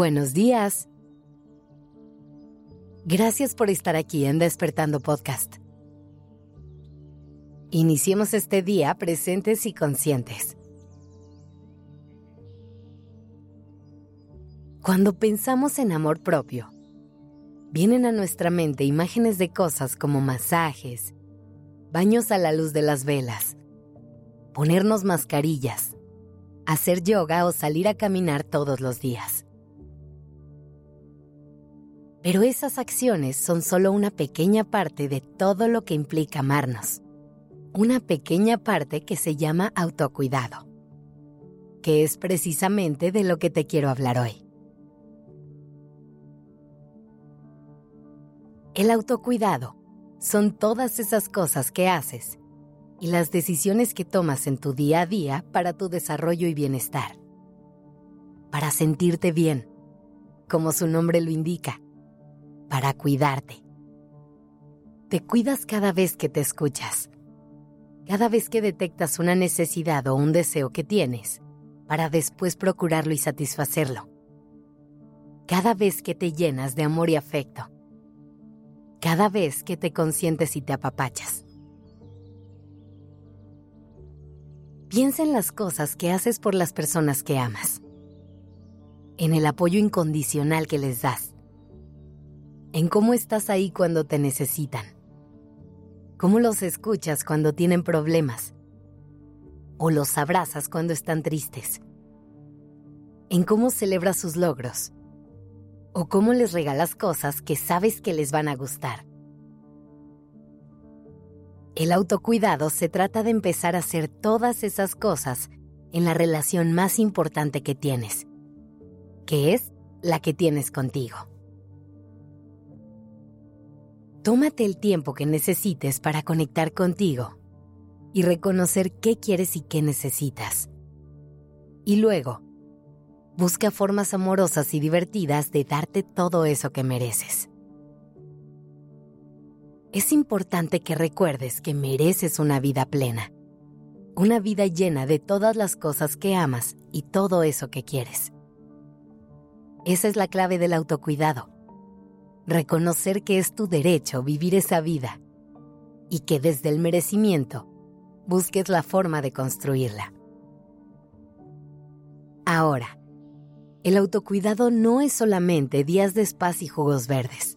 Buenos días. Gracias por estar aquí en Despertando Podcast. Iniciemos este día presentes y conscientes. Cuando pensamos en amor propio, vienen a nuestra mente imágenes de cosas como masajes, baños a la luz de las velas, ponernos mascarillas, hacer yoga o salir a caminar todos los días. Pero esas acciones son solo una pequeña parte de todo lo que implica amarnos. Una pequeña parte que se llama autocuidado, que es precisamente de lo que te quiero hablar hoy. El autocuidado son todas esas cosas que haces y las decisiones que tomas en tu día a día para tu desarrollo y bienestar. Para sentirte bien, como su nombre lo indica, para cuidarte. Te cuidas cada vez que te escuchas, cada vez que detectas una necesidad o un deseo que tienes, para después procurarlo y satisfacerlo. Cada vez que te llenas de amor y afecto. Cada vez que te consientes y te apapachas. Piensa en las cosas que haces por las personas que amas. En el apoyo incondicional que les das en cómo estás ahí cuando te necesitan, cómo los escuchas cuando tienen problemas o los abrazas cuando están tristes, en cómo celebras sus logros o cómo les regalas cosas que sabes que les van a gustar. El autocuidado se trata de empezar a hacer todas esas cosas en la relación más importante que tienes, que es la que tienes contigo. Tómate el tiempo que necesites para conectar contigo y reconocer qué quieres y qué necesitas. Y luego, busca formas amorosas y divertidas de darte todo eso que mereces. Es importante que recuerdes que mereces una vida plena, una vida llena de todas las cosas que amas y todo eso que quieres. Esa es la clave del autocuidado reconocer que es tu derecho vivir esa vida y que desde el merecimiento busques la forma de construirla. Ahora, el autocuidado no es solamente días de spas y jugos verdes.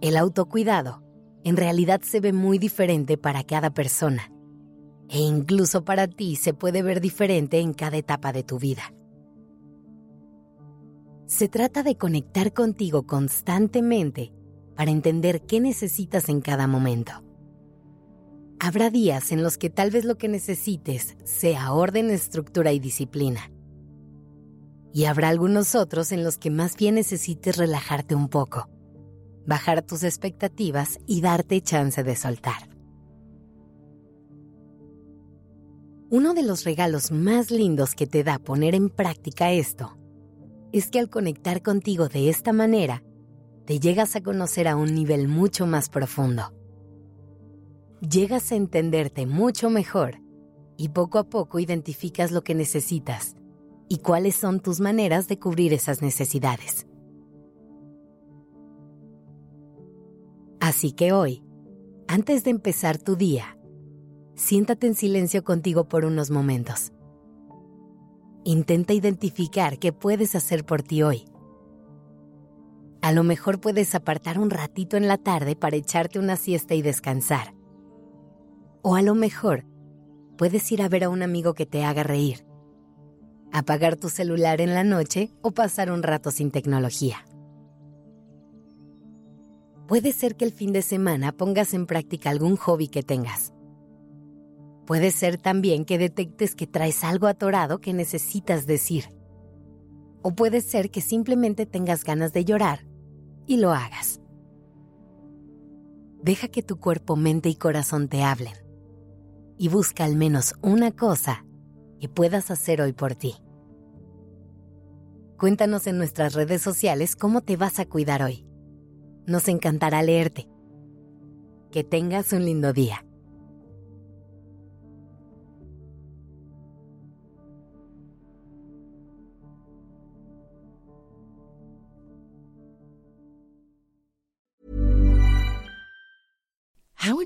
El autocuidado en realidad se ve muy diferente para cada persona e incluso para ti se puede ver diferente en cada etapa de tu vida. Se trata de conectar contigo constantemente para entender qué necesitas en cada momento. Habrá días en los que tal vez lo que necesites sea orden, estructura y disciplina. Y habrá algunos otros en los que más bien necesites relajarte un poco, bajar tus expectativas y darte chance de soltar. Uno de los regalos más lindos que te da poner en práctica esto es que al conectar contigo de esta manera, te llegas a conocer a un nivel mucho más profundo. Llegas a entenderte mucho mejor y poco a poco identificas lo que necesitas y cuáles son tus maneras de cubrir esas necesidades. Así que hoy, antes de empezar tu día, siéntate en silencio contigo por unos momentos Intenta identificar qué puedes hacer por ti hoy. A lo mejor puedes apartar un ratito en la tarde para echarte una siesta y descansar. O a lo mejor puedes ir a ver a un amigo que te haga reír, apagar tu celular en la noche o pasar un rato sin tecnología. Puede ser que el fin de semana pongas en práctica algún hobby que tengas Puede ser también que detectes que traes algo atorado que necesitas decir. O puede ser que simplemente tengas ganas de llorar y lo hagas. Deja que tu cuerpo, mente y corazón te hablen. Y busca al menos una cosa que puedas hacer hoy por ti. Cuéntanos en nuestras redes sociales cómo te vas a cuidar hoy. Nos encantará leerte. Que tengas un lindo día.